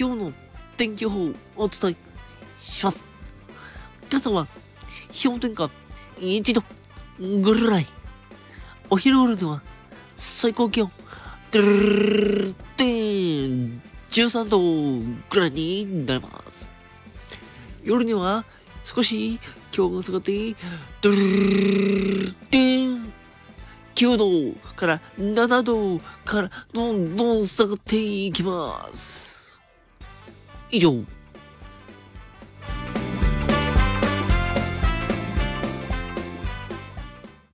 今日の天気予報をお伝えします。今朝は氷点下1度ぐらい。お昼頃では最高気温、13度ぐらいになります。夜には少し気温が下がって、ドゥルルルルルてん9度から7度からどんどん下がっていきます。一九五